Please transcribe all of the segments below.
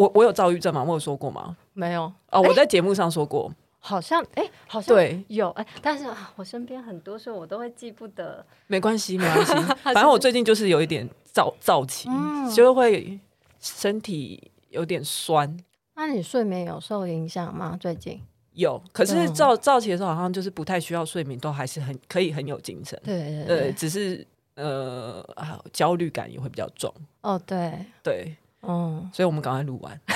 我我有躁郁症吗？我有说过吗？没有哦，我在节目上说过，好像哎，好像对有哎，但是我身边很多时候我都会记不得。没关系，没关系，反正我最近就是有一点躁躁期，就会身体有点酸。那你睡眠有受影响吗？最近？有，可是躁躁期的时候，好像就是不太需要睡眠，都还是很可以很有精神。对对只是呃，焦虑感也会比较重。哦，对对，嗯，所以我们赶快录完。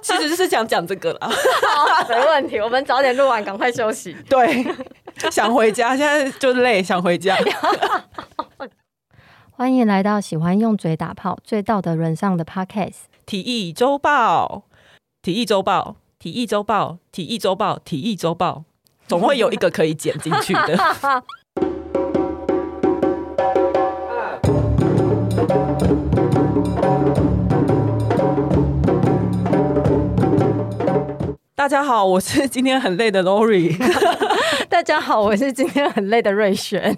其实是想讲这个啦，没问题，我们早点录完，赶快休息。对，想回家，现在就累，想回家。欢迎来到喜欢用嘴打炮、最道德沦丧的 Podcast《体育周报》。体育周报，体育周报，体育周报，体育周报，总会有一个可以剪进去的。大家好，我是今天很累的 Lori。大家好，我是今天很累的瑞璇。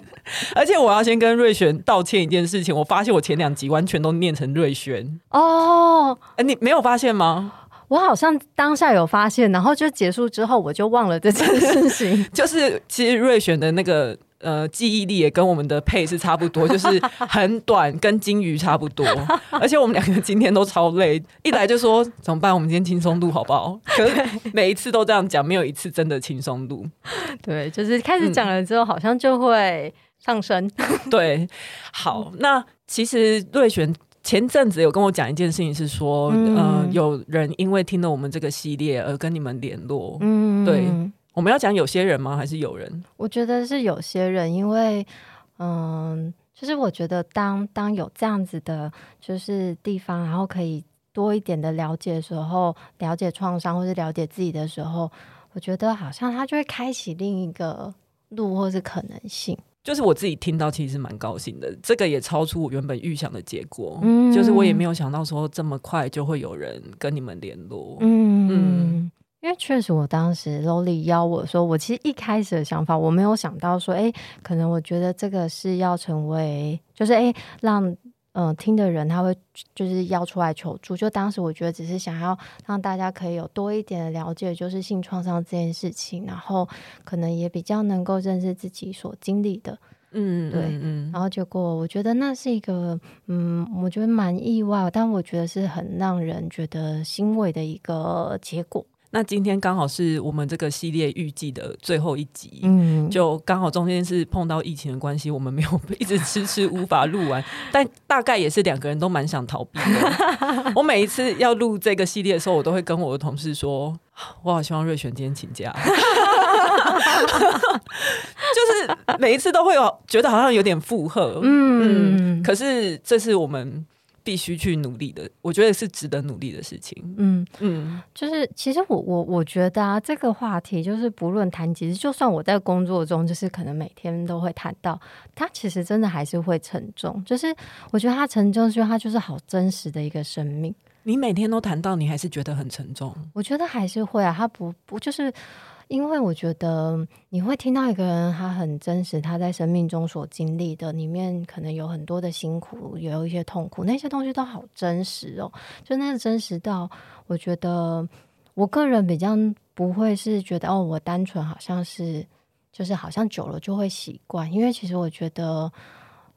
而且我要先跟瑞璇道歉一件事情，我发现我前两集完全都念成瑞璇哦。哎，你没有发现吗？我好像当下有发现，然后就结束之后我就忘了这件事情。就是其实瑞璇的那个呃记忆力也跟我们的配是差不多，就是很短，跟金鱼差不多。而且我们两个今天都超累，一来就说怎么办？我们今天轻松度好不好？可是每一次都这样讲，没有一次真的轻松度。对，就是开始讲了之后，好像就会上升。嗯、对，好，那其实瑞璇。前阵子有跟我讲一件事情，是说，嗯、呃，有人因为听了我们这个系列而跟你们联络。嗯，对，我们要讲有些人吗？还是有人？我觉得是有些人，因为，嗯，就是我觉得当当有这样子的，就是地方，然后可以多一点的了解的时候，了解创伤或是了解自己的时候，我觉得好像他就会开启另一个路或是可能性。就是我自己听到，其实蛮高兴的。这个也超出我原本预想的结果。嗯，就是我也没有想到说这么快就会有人跟你们联络。嗯嗯，因为确实我当时 Lolly 邀我说，我其实一开始的想法，我没有想到说，哎，可能我觉得这个是要成为，就是哎让。嗯、呃，听的人他会就是要出来求助，就当时我觉得只是想要让大家可以有多一点的了解，就是性创伤这件事情，然后可能也比较能够认识自己所经历的，嗯，对，嗯，然后结果我觉得那是一个，嗯，我觉得蛮意外，但我觉得是很让人觉得欣慰的一个结果。那今天刚好是我们这个系列预计的最后一集，嗯，就刚好中间是碰到疫情的关系，我们没有 一直迟迟无法录完，但大概也是两个人都蛮想逃避的。我每一次要录这个系列的时候，我都会跟我的同事说，我好希望瑞璇今天请假，就是每一次都会有觉得好像有点负荷，嗯，嗯，可是这是我们。必须去努力的，我觉得是值得努力的事情。嗯嗯，就是其实我我我觉得啊，这个话题就是不论谈几次，就算我在工作中，就是可能每天都会谈到，它其实真的还是会沉重。就是我觉得它沉重，是因为它就是好真实的一个生命。你每天都谈到，你还是觉得很沉重？我觉得还是会啊，它不不就是。因为我觉得你会听到一个人，他很真实，他在生命中所经历的里面，可能有很多的辛苦，也有一些痛苦，那些东西都好真实哦。就那个真实到，我觉得我个人比较不会是觉得哦，我单纯好像是，就是好像久了就会习惯。因为其实我觉得，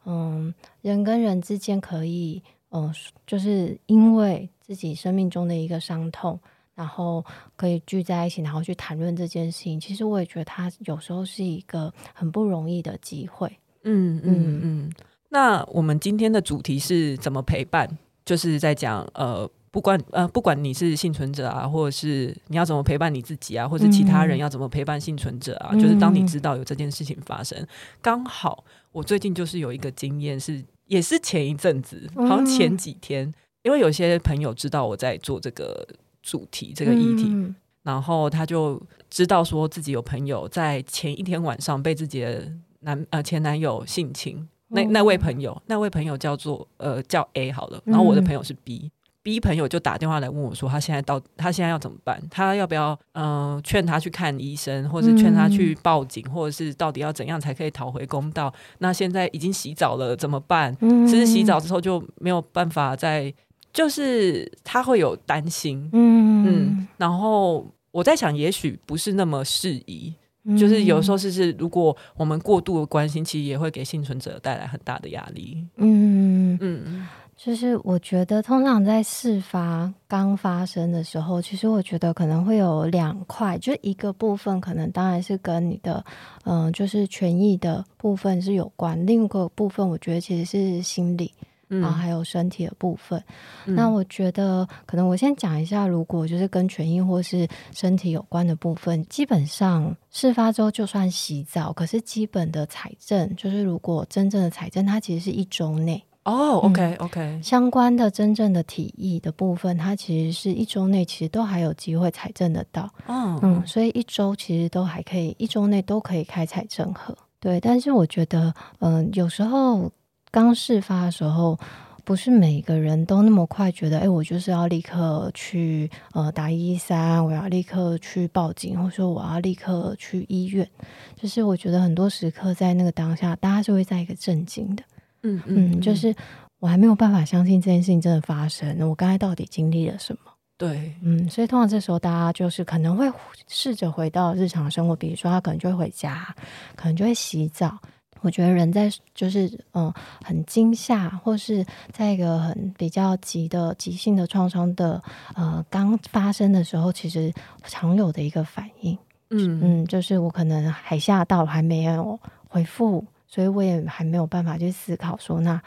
嗯，人跟人之间可以，嗯，就是因为自己生命中的一个伤痛。然后可以聚在一起，然后去谈论这件事情。其实我也觉得它有时候是一个很不容易的机会。嗯嗯嗯。那我们今天的主题是怎么陪伴？就是在讲呃，不管呃，不管你是幸存者啊，或者是你要怎么陪伴你自己啊，或者其他人要怎么陪伴幸存者啊，嗯、就是当你知道有这件事情发生，刚好我最近就是有一个经验是，是也是前一阵子，好像前几天，嗯、因为有些朋友知道我在做这个。主题这个议题，嗯、然后他就知道说自己有朋友在前一天晚上被自己的男呃前男友性侵，那那位朋友那位朋友叫做呃叫 A 好了，然后我的朋友是 B，B 朋友就打电话来问我说，他现在到他现在要怎么办？他要不要嗯劝他去看医生，或者劝他去报警，嗯、或者是到底要怎样才可以讨回公道？那现在已经洗澡了怎么办？嗯、其实洗澡之后就没有办法再，就是他会有担心，嗯嗯。然后我在想，也许不是那么适宜，嗯、就是有时候是是，如果我们过度的关心，其实也会给幸存者带来很大的压力。嗯嗯。嗯就是我觉得，通常在事发刚发生的时候，其实我觉得可能会有两块，就一个部分可能当然是跟你的，嗯、呃，就是权益的部分是有关，另一个部分我觉得其实是心理，然后还有身体的部分。嗯、那我觉得，可能我先讲一下，如果就是跟权益或是身体有关的部分，基本上事发之后就算洗澡，可是基本的财政，就是如果真正的财政，它其实是一周内。哦、oh，OK OK，相关的真正的体议的部分，它其实是一周内其实都还有机会采证得到。Oh. 嗯，所以一周其实都还可以，一周内都可以开采证盒。对，但是我觉得，嗯、呃，有时候刚事发的时候，不是每个人都那么快觉得，哎，我就是要立刻去呃打一一三，我要立刻去报警，或者说我要立刻去医院。就是我觉得很多时刻在那个当下，大家是会在一个震惊的。嗯嗯，就是我还没有办法相信这件事情真的发生。我刚才到底经历了什么？对，嗯，所以通常这时候大家就是可能会试着回到日常生活，比如说他可能就会回家，可能就会洗澡。我觉得人在就是嗯很惊吓，或是在一个很比较急的急性的创伤的呃刚发生的时候，其实常有的一个反应，嗯嗯，就是我可能还吓到还没有回复。所以我也还没有办法去思考说，那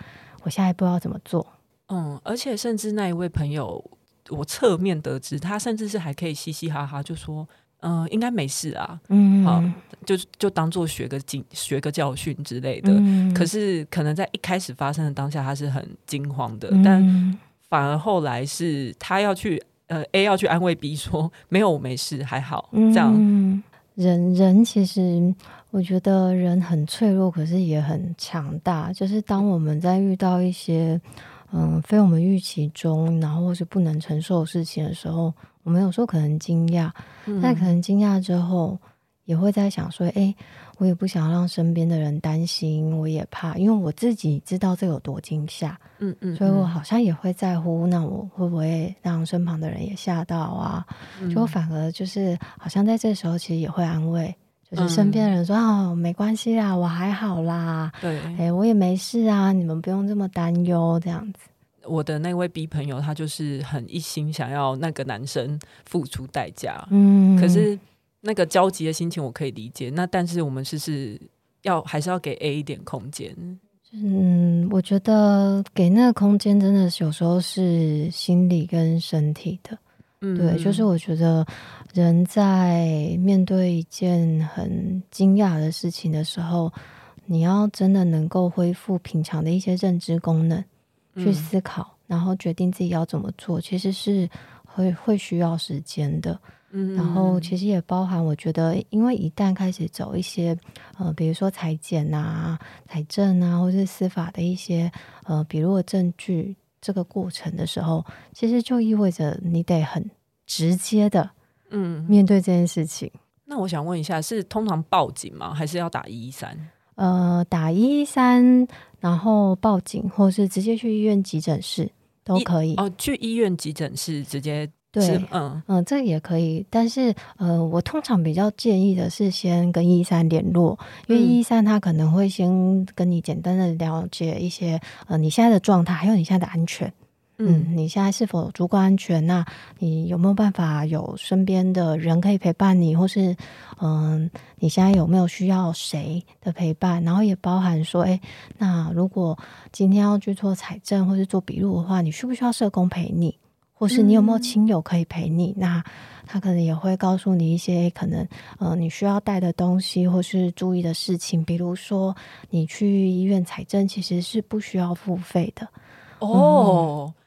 我下一步要怎么做？嗯，而且甚至那一位朋友，我侧面得知，他甚至是还可以嘻嘻哈哈就说，嗯、呃，应该没事啊，嗯，好，就就当做学个经学个教训之类的。嗯、可是可能在一开始发生的当下，他是很惊慌的，嗯、但反而后来是他要去，呃，A 要去安慰 B 说，没有，我没事，还好，这样。嗯人人其实，我觉得人很脆弱，可是也很强大。就是当我们在遇到一些嗯非我们预期中，然后或是不能承受的事情的时候，我们有时候可能惊讶，嗯、但可能惊讶之后。也会在想说，哎，我也不想让身边的人担心，我也怕，因为我自己知道这有多惊吓，嗯，嗯嗯，所以我好像也会在乎，那我会不会让身旁的人也吓到啊？嗯、就反而就是好像在这时候，其实也会安慰，就是身边的人说，嗯、哦，没关系啦，我还好啦，对，哎，我也没事啊，你们不用这么担忧，这样子。我的那位 B 朋友，他就是很一心想要那个男生付出代价，嗯，可是。那个焦急的心情我可以理解，那但是我们是是要还是要给 A 一点空间？嗯，我觉得给那个空间真的是有时候是心理跟身体的，嗯，对，就是我觉得人在面对一件很惊讶的事情的时候，你要真的能够恢复平常的一些认知功能，去思考，嗯，然后决定自己要怎么做，其实是会会需要时间的。嗯然后其实也包含，我觉得，因为一旦开始走一些呃，比如说裁剪啊、财政啊，或是司法的一些呃笔录的证据这个过程的时候，其实就意味着你得很直接的嗯面对这件事情。嗯，那我想问一下，是通常报警吗？还是要打一一三？呃，打一一三，然后报警，或是直接去医院急诊室都可以。哦，去医院急诊室直接。对，嗯嗯，这个也可以，但是呃，我通常比较建议的是先跟一一三联络，因为一一三他可能会先跟你简单的了解一些呃你现在的状态，还有你现在的安全，嗯，嗯，你现在是否足够安全？那你有没有办法有身边的人可以陪伴你，或是嗯、呃，你现在有没有需要谁的陪伴？然后也包含说，哎，那如果今天要去做采证或是做笔录的话，你需不需要社工陪你？或是你有没有亲友可以陪你？嗯、那他可能也会告诉你一些可能呃你需要带的东西，或是注意的事情。比如说，你去医院采证其实是不需要付费的哦、嗯。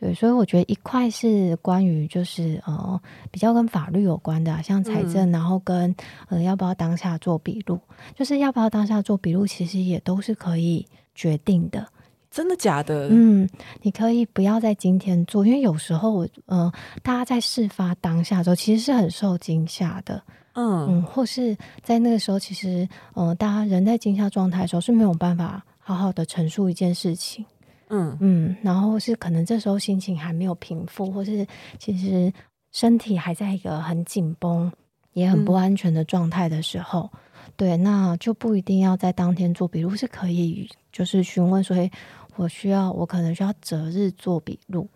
对，所以我觉得一块是关于就是呃比较跟法律有关的、啊，像财政，嗯、然后跟呃要不要当下做笔录，就是要不要当下做笔录，其实也都是可以决定的。真的假的？嗯，你可以不要在今天做，因为有时候我，呃，大家在事发当下的时候，其实是很受惊吓的。嗯嗯，或是在那个时候，其实，呃，大家人在惊吓状态的时候是没有办法好好的陈述一件事情。嗯嗯，然后是可能这时候心情还没有平复，或是其实身体还在一个很紧绷、也很不安全的状态的时候。嗯对，那就不一定要在当天做笔录，是可以就是询问说，诶，我需要，我可能需要择日做笔录，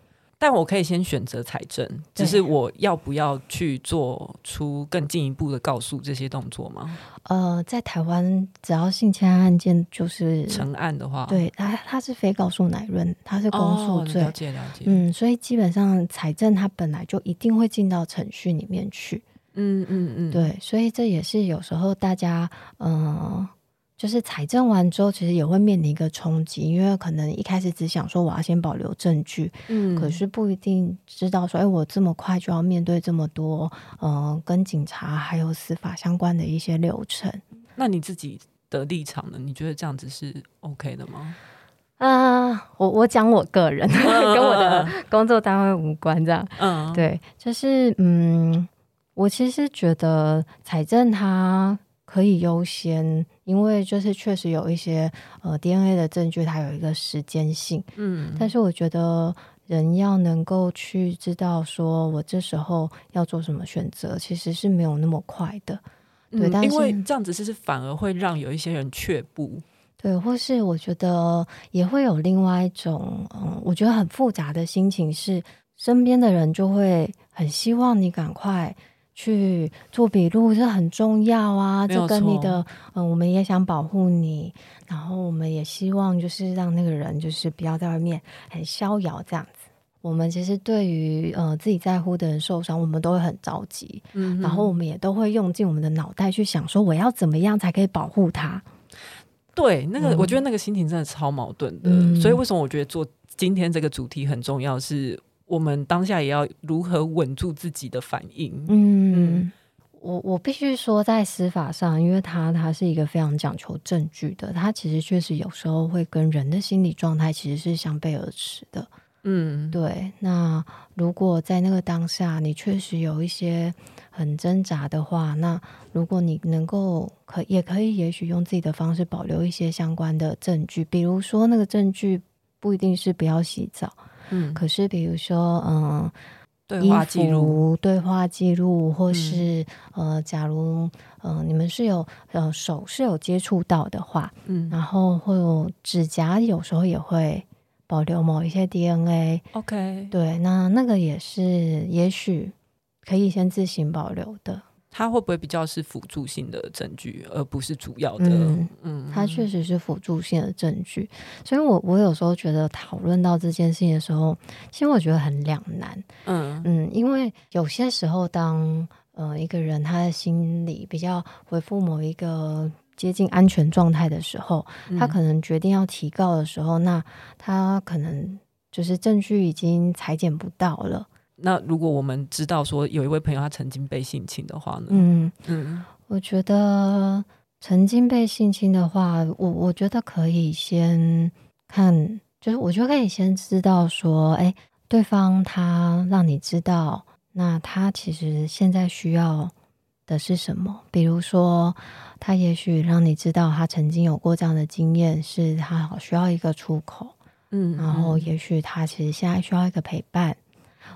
但我可以先选择采证，只是我要不要去做出更进一步的告诉这些动作吗？呃，在台湾，只要性侵害案件就是成案的话，对，它它是非告诉乃论，它是公诉罪，哦，了解了解，嗯，所以基本上财政它本来就一定会进到程序里面去。嗯嗯嗯，对，所以这也是有时候大家，嗯、呃，就是采证完之后，其实也会面临一个冲击，因为可能一开始只想说我要先保留证据，嗯，可是不一定知道说，哎，我这么快就要面对这么多，嗯、呃，跟警察还有司法相关的一些流程。那你自己的立场呢？你觉得这样子是 OK 的吗？啊、呃，我我讲我个人，跟我的工作单位无关，这样，嗯，对，就是嗯。我其实觉得采证它可以优先，因为就是确实有一些呃 DNA 的证据，它有一个时间性。嗯，但是我觉得人要能够去知道说我这时候要做什么选择，其实是没有那么快的。对，嗯、但是因为这样子其实反而会让有一些人却步。对，或是我觉得也会有另外一种嗯，我觉得很复杂的心情是，身边的人就会很希望你赶快。去做笔录这很重要啊！这跟你的嗯，我们也想保护你，然后我们也希望就是让那个人就是不要在外面很逍遥这样子。我们其实对于呃自己在乎的人受伤，我们都会很着急，嗯，然后我们也都会用尽我们的脑袋去想说我要怎么样才可以保护他。对，那个我觉得那个心情真的超矛盾的，嗯，所以为什么我觉得做今天这个主题很重要是。我们当下也要如何稳住自己的反应？嗯，我我必须说，在司法上，因为它它是一个非常讲求证据的，它其实确实有时候会跟人的心理状态其实是相背而驰的。嗯，对。那如果在那个当下，你确实有一些很挣扎的话，那如果你能够可也可以，也许用自己的方式保留一些相关的证据，比如说那个证据不一定是不要洗澡。嗯，可是比如说，嗯，对话记录、对话记录，或是、嗯、呃，假如呃，你们是有呃手是有接触到的话，嗯，然后会有指甲，有时候也会保留某一些 DNA。OK，对，那那个也是，也许可以先自行保留的。它会不会比较是辅助性的证据，而不是主要的？嗯，嗯，它确实是辅助性的证据。所以我我有时候觉得讨论到这件事情的时候，其实我觉得很两难。嗯嗯，因为有些时候当呃一个人他的心理比较回复某一个接近安全状态的时候，他可能决定要提告的时候，嗯、那他可能就是证据已经裁剪不到了。那如果我们知道说有一位朋友他曾经被性侵的话呢？嗯嗯，我觉得曾经被性侵的话，我我觉得可以先看，就是我觉得可以先知道说，哎，对方他让你知道，那他其实现在需要的是什么？比如说，他也许让你知道他曾经有过这样的经验，是他好需要一个出口，嗯，然后也许他其实现在需要一个陪伴。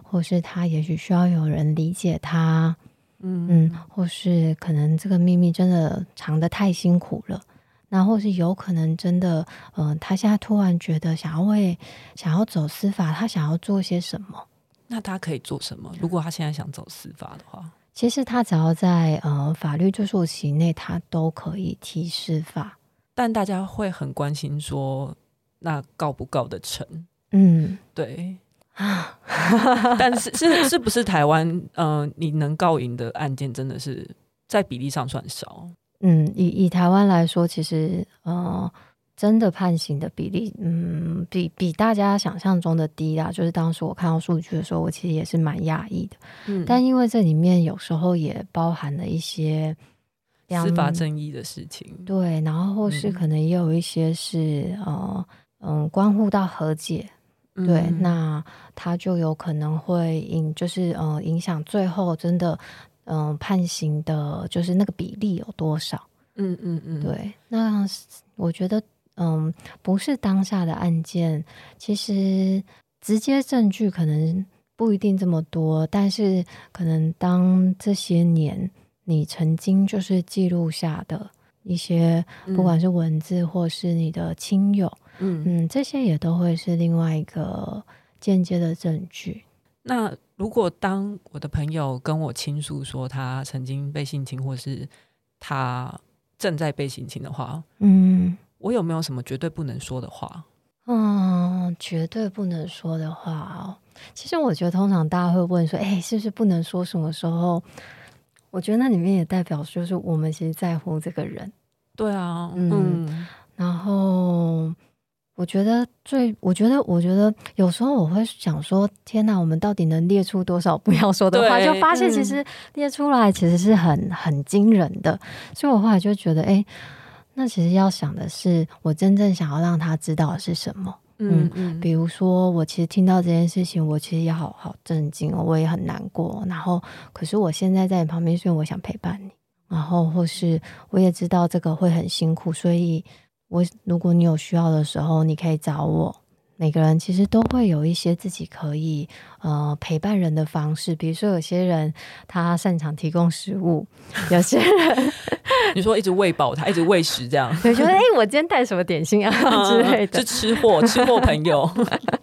或是他也许需要有人理解他，嗯嗯，或是可能这个秘密真的藏得太辛苦了，那或是有可能真的，嗯、呃，他现在突然觉得想要为想要走司法，他想要做些什么？那他可以做什么？如果他现在想走司法的话，其实他只要在呃法律追诉期内，他都可以提司法。但大家会很关心说，那告不告得成？嗯，对。啊，但是是是不是台湾？嗯、呃，你能告赢的案件真的是在比例上算少。嗯，以以台湾来说，其实呃，真的判刑的比例，嗯，比比大家想象中的低啦。就是当时我看到数据的时候，我其实也是蛮讶异的。嗯，但因为这里面有时候也包含了一些司法正义的事情，对，然后或是可能也有一些是、嗯、呃。嗯，关乎到和解，嗯、对，那他就有可能会影，就是呃，影响最后真的嗯、呃、判刑的，就是那个比例有多少？嗯嗯嗯，对，那我觉得嗯，不是当下的案件，其实直接证据可能不一定这么多，但是可能当这些年你曾经就是记录下的。一些不管是文字或是你的亲友，嗯嗯嗯，这些也都会是另外一个间接的证据。那如果当我的朋友跟我倾诉说他曾经被性侵，或是他正在被性侵的话，嗯，我有没有什么绝对不能说的话？嗯，绝对不能说的话哦。其实我觉得，通常大家会问说：“哎，是不是不能说？什么时候？”我觉得那里面也代表，就是我们其实在乎这个人。对啊，嗯，嗯，然后我觉得最，我觉得，我觉得有时候我会想说，天哪，我们到底能列出多少不要说的话？就发现其实列出来其实是很很惊人的。所以我后来就觉得，哎，那其实要想的是，我真正想要让他知道的是什么。嗯嗯，比如说，我其实听到这件事情，我其实也好好震惊哦，我也很难过。然后，可是我现在在你旁边，所以我想陪伴你。然后，或是我也知道这个会很辛苦，所以我如果你有需要的时候，你可以找我。每个人其实都会有一些自己可以呃陪伴人的方式，比如说有些人他擅长提供食物，有些人 你说一直喂饱他，一直喂食这样，对，觉得哎，我今天带什么点心啊 之类的，是吃货，吃货朋友。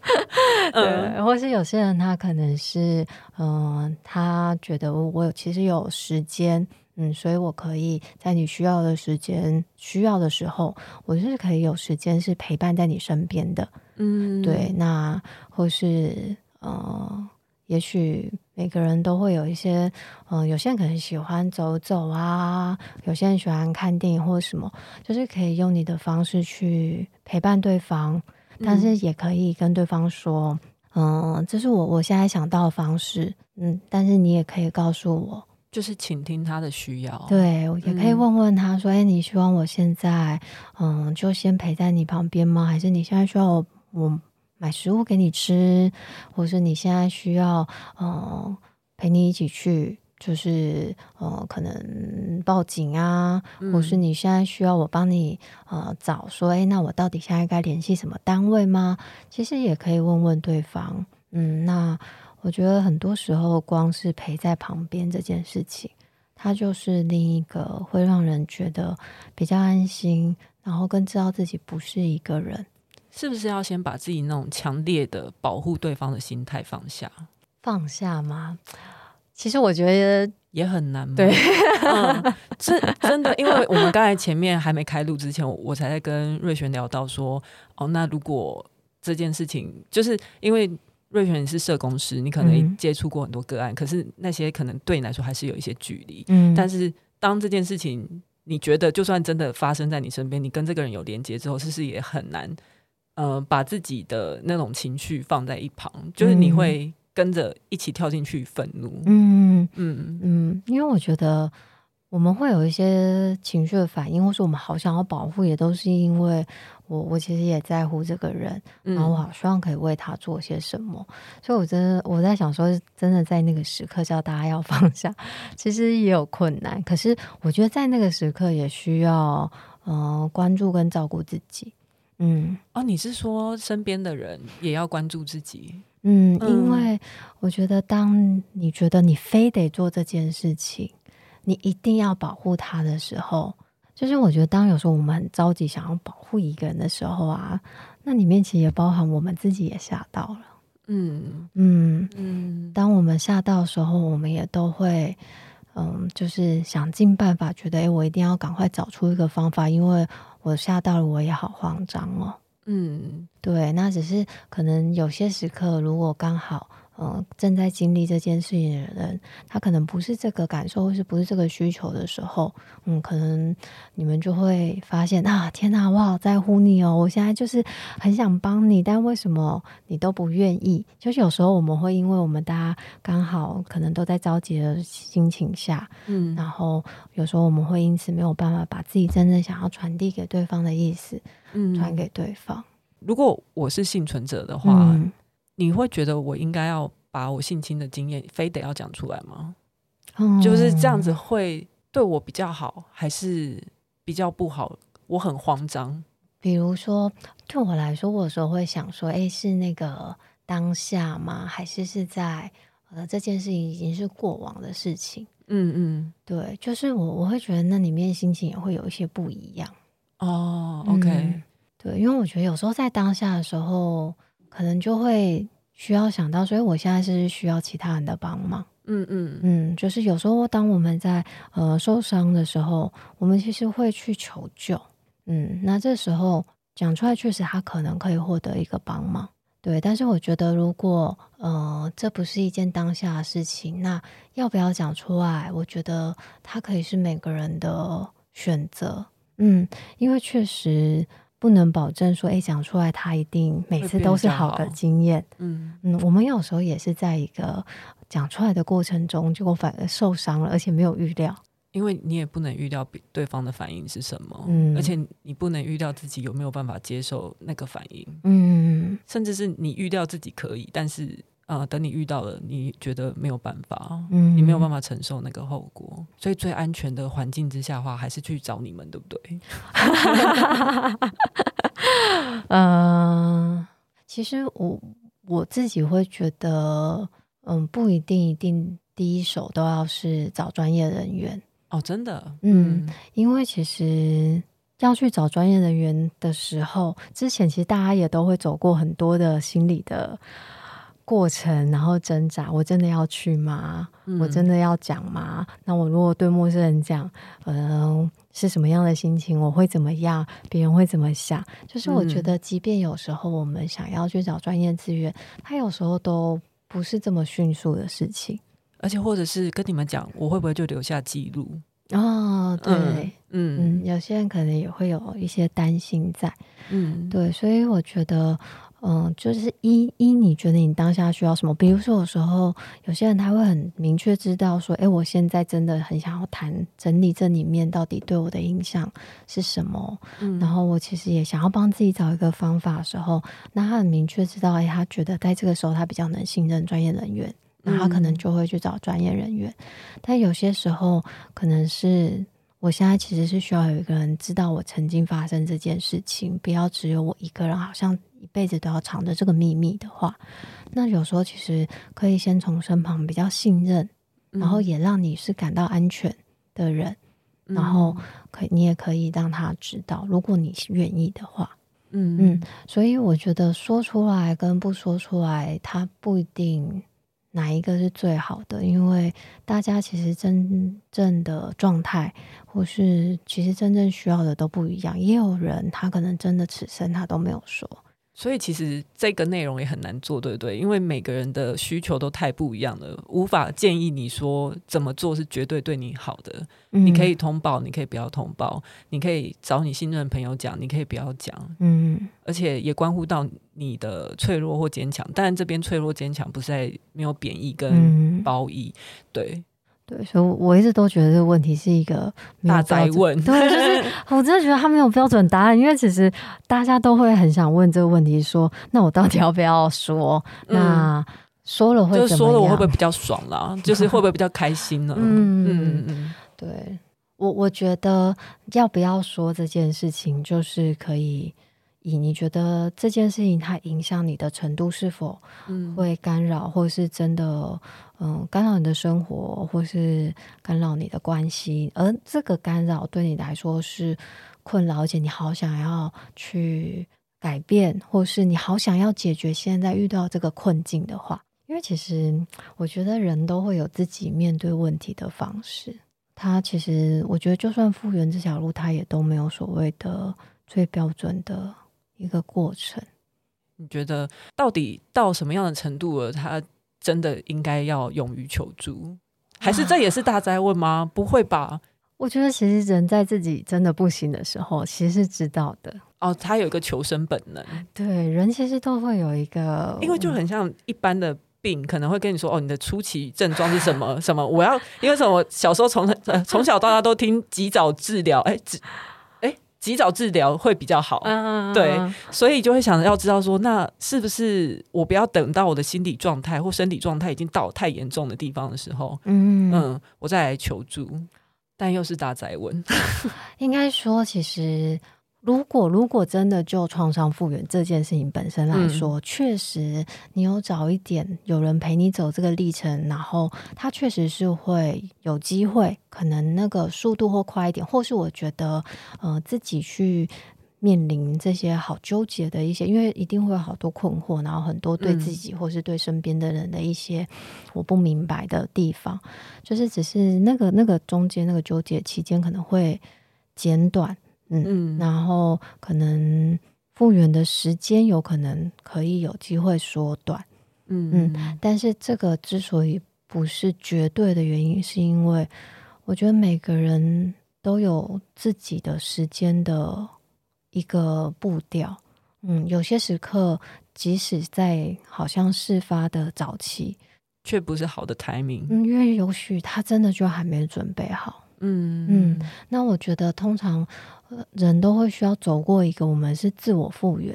对，或是有些人他可能是嗯、呃，他觉得我有其实有时间。嗯，所以我可以在你需要的时间、需要的时候，我就是可以有时间是陪伴在你身边的。嗯，对。那或是呃，也许每个人都会有一些，嗯、呃，有些人可能喜欢走走啊，有些人喜欢看电影或什么，就是可以用你的方式去陪伴对方，但是也可以跟对方说，嗯、呃，这是我我现在想到的方式。嗯，但是你也可以告诉我。就是倾听他的需要，对，我也可以问问他说：“哎、嗯，你希望我现在，嗯，就先陪在你旁边吗？还是你现在需要我，我买食物给你吃，或是你现在需要，嗯，陪你一起去，就是，呃，可能报警啊，嗯、或是你现在需要我帮你，呃，找说，哎，那我到底现在该联系什么单位吗？其实也可以问问对方，嗯，那。”我觉得很多时候，光是陪在旁边这件事情，它就是另一个会让人觉得比较安心，然后更知道自己不是一个人。是不是要先把自己那种强烈的保护对方的心态放下？放下吗？其实我觉得也很难。对，嗯，是真的，因为我们刚才前面还没开录之前，我才在跟瑞璇聊到说，哦，那如果这件事情，就是因为。瑞璇是社工师，你可能接触过很多个案，嗯、可是那些可能对你来说还是有一些距离。嗯，但是当这件事情你觉得就算真的发生在你身边，你跟这个人有连接之后，是不是也很难？呃，把自己的那种情绪放在一旁，就是你会跟着一起跳进去愤怒。嗯嗯嗯，因为我觉得。我们会有一些情绪的反应，或是我们好想要保护，也都是因为我我其实也在乎这个人，然后我好希望可以为他做些什么。所以，我真的我在想说，真的在那个时刻叫大家要放下，其实也有困难。可是，我觉得在那个时刻也需要呃关注跟照顾自己。嗯，哦，你是说身边的人也要关注自己？嗯，因为我觉得当你觉得你非得做这件事情。你一定要保护他的时候，就是我觉得，当有时候我们很着急想要保护一个人的时候啊，那里面其实也包含我们自己也吓到了。嗯嗯嗯，当我们吓到的时候，我们也都会嗯，就是想尽办法，觉得诶，我一定要赶快找出一个方法，因为我吓到了，我也好慌张哦。嗯，对，那只是可能有些时刻，如果刚好。嗯，正在经历这件事情的人，他可能不是这个感受，或是不是这个需求的时候，嗯，可能你们就会发现啊，天哪，我好在乎你哦，我现在就是很想帮你，但为什么你都不愿意？就是有时候我们会因为我们大家刚好可能都在着急的心情下，嗯，然后有时候我们会因此没有办法把自己真正想要传递给对方的意思，嗯，传给对方。如果我是幸存者的话，嗯、你会觉得我应该要把我性侵的经验非得要讲出来吗？嗯、就是这样子会对我比较好，还是比较不好？我很慌张。比如说，对我来说，我有时候会想说，哎，是那个当下吗？还是是在呃，这件事情已经是过往的事情？嗯嗯，对，就是我我会觉得那里面心情也会有一些不一样。哦，OK，嗯，对，因为我觉得有时候在当下的时候，可能就会需要想到，所以我现在是需要其他人的帮忙。嗯嗯嗯，就是有时候当我们在呃受伤的时候，我们其实会去求救。嗯，那这时候讲出来，确实他可能可以获得一个帮忙，对。但是我觉得，如果呃这不是一件当下的事情，那要不要讲出来？我觉得它可以是每个人的选择。嗯，因为确实不能保证说，哎，讲出来他一定每次都是好的经验。嗯嗯，我们有时候也是在一个讲出来的过程中，结果反而受伤了，而且没有预料。因为你也不能预料对方的反应是什么，嗯，而且你不能预料自己有没有办法接受那个反应，嗯，甚至是你预料自己可以，但是呃，等你遇到了，你觉得没有办法，嗯，你没有办法承受那个后果，所以最安全的环境之下的话，还是去找你们，对不对？嗯、呃，其实我我自己会觉得，嗯，不一定一定第一手都要是找专业人员。哦，真的，嗯，因为其实要去找专业人员的时候，之前其实大家也都会走过很多的心理的过程，然后挣扎。我真的要去吗？嗯、我真的要讲吗？那我如果对陌生人讲，嗯、呃，是什么样的心情？我会怎么样？别人会怎么想？就是我觉得，即便有时候我们想要去找专业资源，他有时候都不是这么迅速的事情。而且，或者是跟你们讲，我会不会就留下记录？哦，对，嗯嗯，有些人可能也会有一些担心在，嗯，对，所以我觉得，嗯、呃，就是一一，你觉得你当下需要什么？比如说，有时候有些人他会很明确知道说，哎，我现在真的很想要谈整理这里面到底对我的影响是什么，嗯，然后我其实也想要帮自己找一个方法的时候，那他很明确知道，哎，他觉得在这个时候他比较能信任专业人员。那他可能就会去找专业人员，嗯、但有些时候可能是我现在其实是需要有一个人知道我曾经发生这件事情，不要只有我一个人，好像一辈子都要藏着这个秘密的话，那有时候其实可以先从身旁比较信任，然后也让你是感到安全的人，嗯、然后可以你也可以让他知道，如果你愿意的话，嗯嗯，所以我觉得说出来跟不说出来，他不一定。哪一个是最好的？因为大家其实真正的状态，或是其实真正需要的都不一样。也有人他可能真的此生他都没有说。所以其实这个内容也很难做，对不对？因为每个人的需求都太不一样了，无法建议你说怎么做是绝对对你好的。嗯、你可以通报，你可以不要通报，你可以找你信任的朋友讲，你可以不要讲。嗯，而且也关乎到你的脆弱或坚强。当然，这边脆弱坚强不是在没有贬义跟褒义，嗯、对。对，所以我一直都觉得这个问题是一个大哉问。对，就是 我真的觉得他没有标准答案，因为其实大家都会很想问这个问题：说，那我到底要不要说？嗯、那说了会怎么说了我会不会比较爽啦？就是会不会比较开心呢？嗯 嗯嗯。对我，我觉得要不要说这件事情，就是可以以你觉得这件事情它影响你的程度是否会干扰，或是真的。嗯，干扰你的生活，或是干扰你的关系，而这个干扰对你来说是困扰，而且你好想要去改变，或是你好想要解决现在遇到这个困境的话，因为其实我觉得人都会有自己面对问题的方式。他其实，我觉得就算复原这条路，他也都没有所谓的最标准的一个过程。你觉得到底到什么样的程度了，他？真的应该要勇于求助，还是这也是大哉问吗？啊、不会吧？我觉得其实人在自己真的不行的时候，其实是知道的。哦，他有一个求生本能。对，人其实都会有一个，因为就很像一般的病，可能会跟你说：“哦，你的初期症状是什么？什么？我要因为什么？小时候从从小到大都听及早治疗，哎，及早治疗会比较好。嗯嗯，对，所以就会想要知道说，那是不是我不要等到我的心理状态或身体状态已经到太严重的地方的时候，嗯嗯，我再来求助。但又是大宅问，应该说，其实。如果如果真的就创伤复原这件事情本身来说，嗯、确实你有早一点有人陪你走这个历程，然后他确实是会有机会，可能那个速度或快一点，或是我觉得呃自己去面临这些好纠结的一些，因为一定会有好多困惑，然后很多对自己或是对身边的人的一些我不明白的地方，就是只是那个那个中间那个纠结期间可能会简短。嗯，然后可能复原的时间有可能可以有机会缩短，嗯嗯，但是这个之所以不是绝对的原因，是因为我觉得每个人都有自己的时间的一个步调，嗯，有些时刻即使在好像事发的早期，却不是好的 timing，嗯，因为也许他真的就还没准备好，嗯嗯，那我觉得通常。人都会需要走过一个我们是自我复原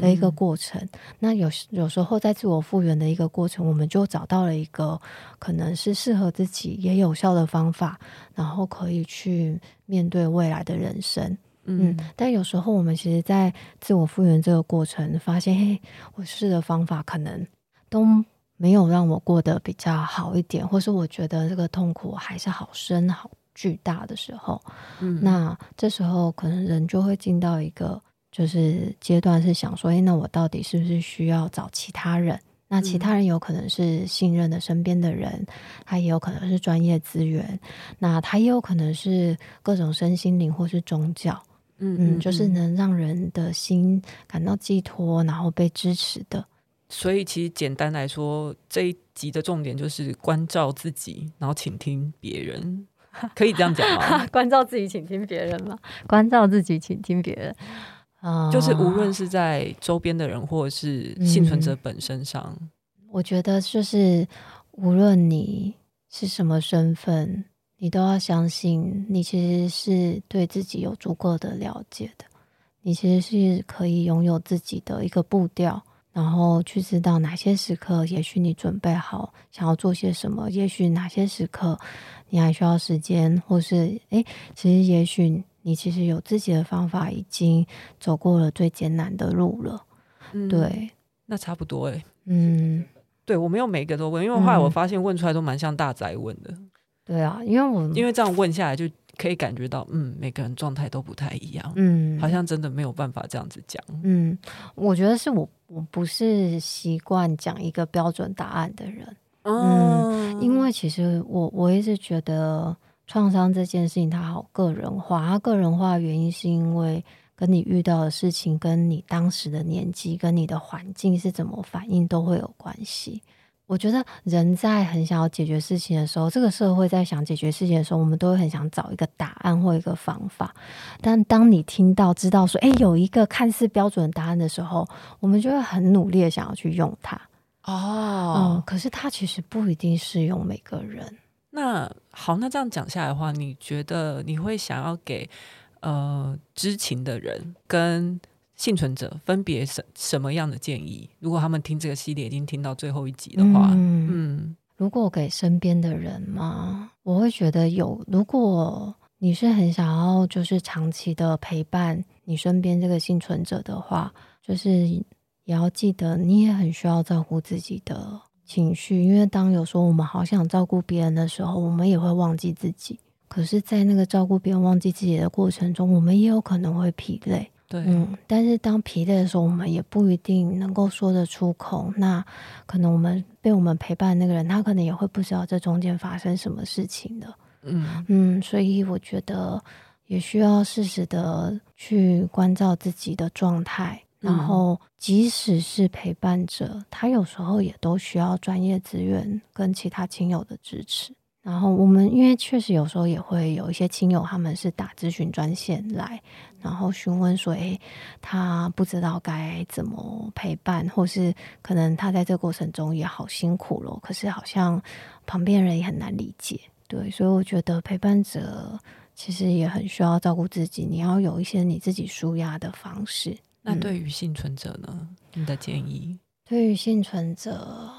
的一个过程。那有有时候在自我复原的一个过程，我们就找到了一个可能是适合自己也有效的方法，然后可以去面对未来的人生。嗯，嗯，但有时候我们其实，在自我复原这个过程，发现，嘿，我试的方法可能都没有让我过得比较好一点，或是我觉得这个痛苦还是好深好巨大的时候，嗯，那这时候可能人就会进到一个就是阶段，是想说，哎，那我到底是不是需要找其他人？那其他人有可能是信任的身边的人，他也有可能是专业资源，那他也有可能是各种身心灵或是宗教，嗯嗯，就是能让人的心感到寄托，然后被支持的。所以，其实简单来说，这一集的重点就是关照自己，然后倾听别人。可以这样讲吗？关照自己，请听别人嘛？关照自己，请听别人。啊，就是无论是在周边的人，或者是幸存者本身上，嗯，我觉得就是无论你是什么身份，你都要相信，你其实是对自己有足够的了解的。你其实是可以拥有自己的一个步调。然后去知道哪些时刻，也许你准备好想要做些什么；也许哪些时刻你还需要时间，或是诶，其实也许你其实有自己的方法，已经走过了最艰难的路了。嗯、对，那差不多诶。嗯，对，我没有每个都问，因为后来我发现问出来都蛮像大宅问的。对啊，因为我因为这样问下来就。可以感觉到，嗯，每个人状态都不太一样，嗯，好像真的没有办法这样子讲，嗯，我觉得是我我不是习惯讲一个标准答案的人，哦、嗯，因为其实我我一直觉得创伤这件事情它好个人化，它个人化的原因是因为跟你遇到的事情、跟你当时的年纪、跟你的环境是怎么反应都会有关系。我觉得人在很想要解决事情的时候，这个社会在想解决事情的时候，我们都会很想找一个答案或一个方法。但当你听到、知道说，哎，有一个看似标准的答案的时候，我们就会很努力的想要去用它。哦，嗯，可是它其实不一定适用每个人。那好，那这样讲下来的话，你觉得你会想要给呃知情的人跟幸存者分别什什么样的建议？如果他们听这个系列已经听到最后一集的话，嗯，嗯，如果给身边的人嘛，我会觉得有。如果你是很想要就是长期的陪伴你身边这个幸存者的话，就是也要记得，你也很需要照顾自己的情绪，因为当有时候我们好想照顾别人的时候，我们也会忘记自己。可是，在那个照顾别人、忘记自己的过程中，我们也有可能会疲累。对，嗯，但是当疲累的时候，我们也不一定能够说得出口。那可能我们被我们陪伴的那个人，他可能也会不知道这中间发生什么事情的。嗯嗯，所以我觉得也需要适时的去关照自己的状态。然后，即使是陪伴者，他有时候也都需要专业资源跟其他亲友的支持。然后我们因为确实有时候也会有一些亲友，他们是打咨询专线来，然后询问说：“诶，他不知道该怎么陪伴，或是可能他在这个过程中也好辛苦了，可是好像旁边人也很难理解。”对，所以我觉得陪伴者其实也很需要照顾自己。你要有一些你自己舒压的方式。那对于幸存者呢？你的建议？对于幸存者，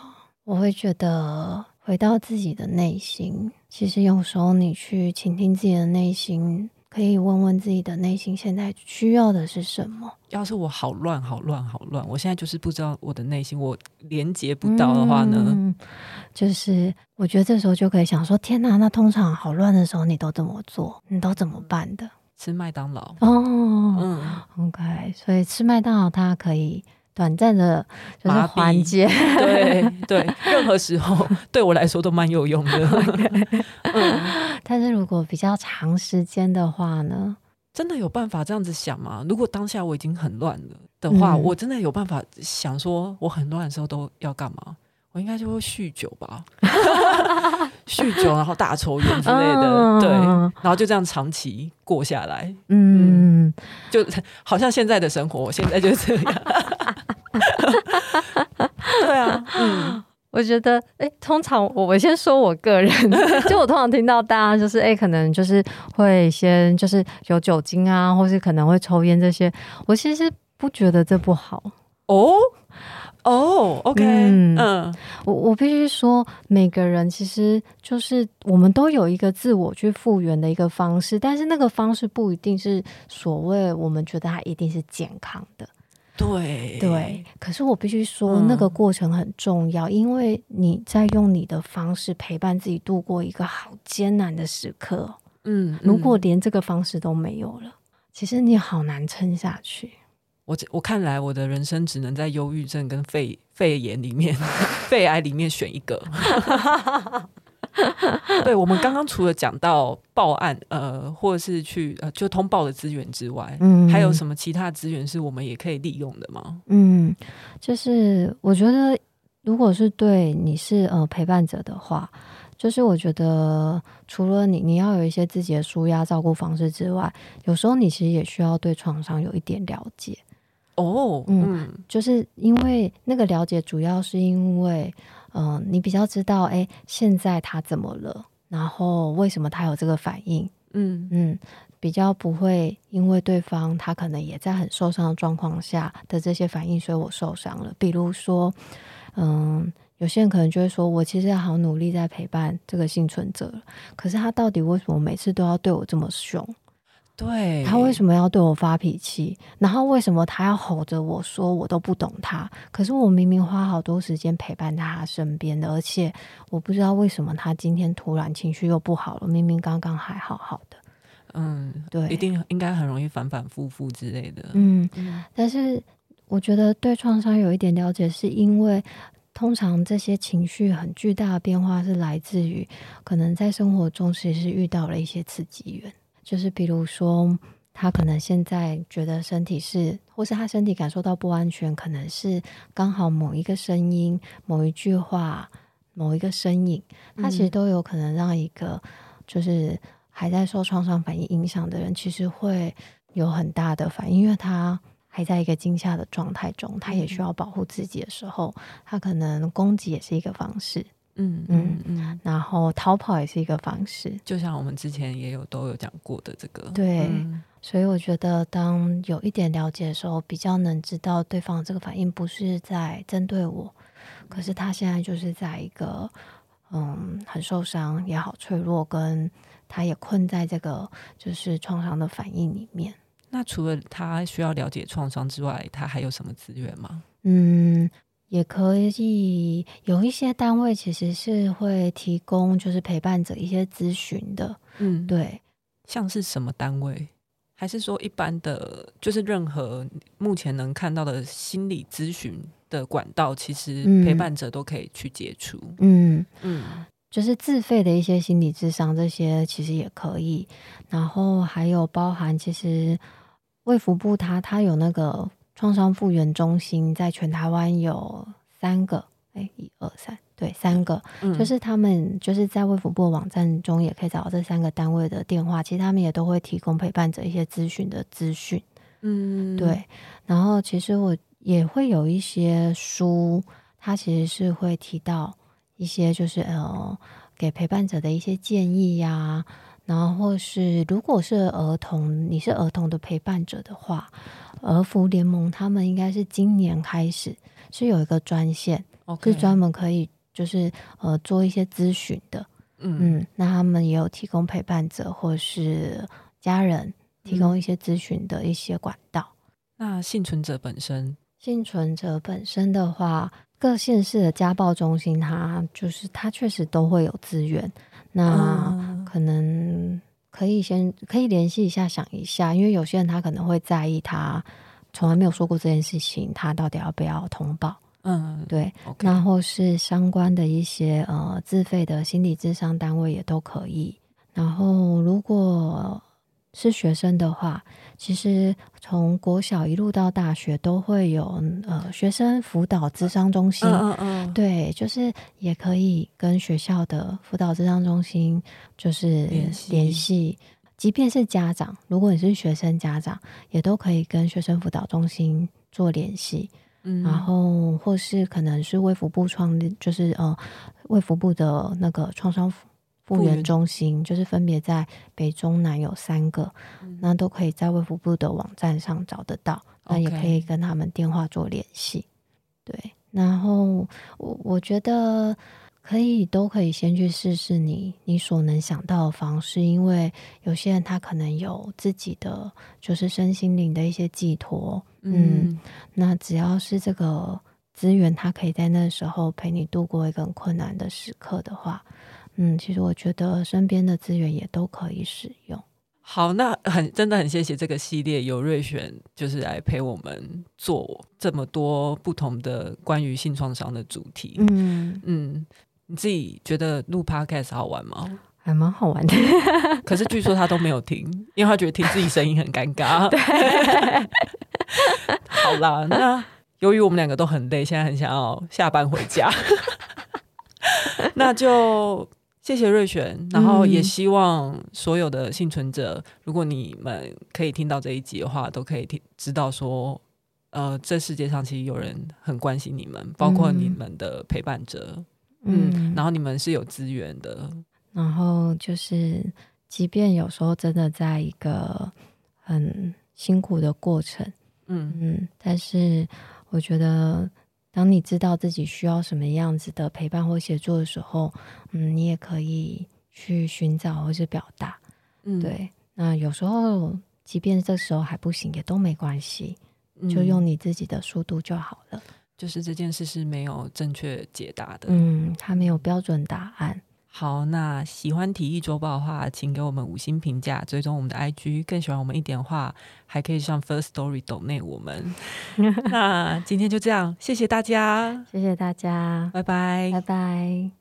我会觉得回到自己的内心。其实有时候你去倾听自己的内心。可以问问自己的内心现在需要的是什么？要是我好乱、好乱、好乱，我现在就是不知道我的内心，我连接不到的话呢？嗯，就是我觉得这时候就可以想说：天哪，那通常好乱的时候，你都怎么做？你都怎么办的？吃麦当劳哦，嗯，OK，所以吃麦当劳它可以。短暂的，就是缓解，对对，任何时候 对我来说都蛮有用的。嗯，但是如果比较长时间的话呢？真的有办法这样子想吗？如果当下我已经很乱了的话，嗯，我真的有办法想说，我很乱的时候都要干嘛？我应该就会酗酒吧，酗酒然后大抽烟之类的，嗯，对，然后就这样长期过下来，嗯，嗯，就好像现在的生活，我现在就这样，对啊，嗯，我觉得，哎，通常我我先说我个人，就我通常听到大家就是，哎，可能就是会先就是有酒精啊，或是可能会抽烟这些，我其实不觉得这不好。哦。哦、oh，OK，嗯，嗯，我我必须说，每个人其实就是我们都有一个自我去复原的一个方式，但是那个方式不一定是所谓我们觉得它一定是健康的。对对，可是我必须说，那个过程很重要，嗯，因为你在用你的方式陪伴自己度过一个好艰难的时刻。嗯，如果连这个方式都没有了，其实你好难撑下去。我我看来，我的人生只能在忧郁症跟肺肺炎里面、肺癌里面选一个。对，我们刚刚除了讲到报案，呃，或者是去呃，就通报的资源之外，嗯，还有什么其他资源是我们也可以利用的吗？嗯，就是我觉得，如果是对你是呃陪伴者的话，就是我觉得除了你你要有一些自己的舒压照顾方式之外，有时候你其实也需要对创伤有一点了解。哦、oh，嗯，就是因为那个了解，主要是因为，嗯、呃，你比较知道，哎，现在他怎么了，然后为什么他有这个反应，嗯嗯，比较不会因为对方他可能也在很受伤的状况下的这些反应，所以我受伤了。比如说，嗯，有些人可能就会说，我其实好努力在陪伴这个幸存者，可是他到底为什么每次都要对我这么凶？对，他为什么要对我发脾气？然后为什么他要吼着我说我都不懂他？可是我明明花好多时间陪伴在他身边的，而且我不知道为什么他今天突然情绪又不好了。明明刚刚还好好的。嗯，对，一定应该很容易反反复复之类的。嗯，但是我觉得对创伤有一点了解，是因为通常这些情绪很巨大的变化是来自于可能在生活中其实是遇到了一些刺激源。就是比如说，他可能现在觉得身体是，或是他身体感受到不安全，可能是刚好某一个声音、某一句话、某一个身影，他其实都有可能让一个就是还在受创伤反应影响的人，其实会有很大的反应，因为他还在一个惊吓的状态中，他也需要保护自己的时候，他可能攻击也是一个方式。嗯嗯嗯，然后逃跑也是一个方式，就像我们之前也有都有讲过的这个。对、嗯，所以我觉得当有一点了解的时候，比较能知道对方这个反应不是在针对我，可是他现在就是在一个嗯很受伤也好脆弱，跟他也困在这个就是创伤的反应里面。那除了他需要了解创伤之外，他还有什么资源吗？嗯。也可以有一些单位其实是会提供，就是陪伴者一些咨询的，嗯，对，像是什么单位？还是说一般的，就是任何目前能看到的心理咨询的管道，其实陪伴者都可以去接触，嗯。嗯，就是自费的一些心理智商这些其实也可以，然后还有包含其实卫福部它它有那个。创伤复原中心在全台湾有三个，哎，一二三，对，三个，嗯，就是他们就是在卫福部网站中也可以找到这三个单位的电话，其实他们也都会提供陪伴者一些咨询的资讯，嗯，对。然后其实我也会有一些书，它其实是会提到一些就是呃给陪伴者的一些建议呀，然后或是如果是儿童，你是儿童的陪伴者的话，儿福联盟他们应该是今年开始是有一个专线.是专门可以就是呃做一些咨询的。嗯嗯，那他们也有提供陪伴者或是家人提供一些咨询的一些管道。嗯、那幸存者本身，幸存者本身的话，各县市的家暴中心，它就是它确实都会有资源。那可能可以先可以联系一下，想一下，因为有些人他可能会在意，他从来没有说过这件事情，他到底要不要通报？嗯，对，okay. 那或是相关的一些呃自费的心理咨商单位也都可以。然后如果是学生的话，其实从国小一路到大学都会有呃学生辅导咨商中心。嗯嗯，对，就是也可以跟学校的辅导咨商中心就是联系。即便是家长，如果你是学生家长，也都可以跟学生辅导中心做联系。嗯，然后或是可能是卫福部创立，就是呃卫福部的那个创伤复原中心，就是分别在北中南有三个，嗯，那都可以在卫福部的网站上找得到，那也可以跟他们电话做联系。对，然后我我觉得。可以，都可以先去试试你你所能想到的方式，因为有些人他可能有自己的就是身心灵的一些寄托，嗯，嗯，那只要是这个资源，他可以在那时候陪你度过一个很困难的时刻的话，嗯，其实我觉得身边的资源也都可以使用。好，那很真的很谢谢这个系列有瑞璇就是来陪我们做这么多不同的关于性创伤的主题，嗯嗯。你自己觉得录 Podcast 好玩吗？还蛮好玩的，可是据说他都没有听，因为他觉得听自己声音很尴尬。对，好啦，那由于我们两个都很累，现在很想要下班回家，那就谢谢瑞璇，然后也希望所有的幸存者，如果你们可以听到这一集的话，都可以听知道说，呃，这世界上其实有人很关心你们，包括你们的陪伴者。嗯，然后你们是有资源的，然后就是，即便有时候真的在一个很辛苦的过程，嗯。嗯，但是我觉得，当你知道自己需要什么样子的陪伴或协助的时候，嗯，你也可以去寻找或是表达，嗯，对。那有时候，即便这时候还不行，也都没关系，就用你自己的速度就好了。就是这件事是没有正确解答的，嗯，它没有标准答案。好，那喜欢体育周报的话，请给我们五星评价，追踪我们的 IG。更喜欢我们一点的话，还可以上 First Story 抖内我们。那今天就这样，谢谢大家，谢谢大家，拜拜，拜拜。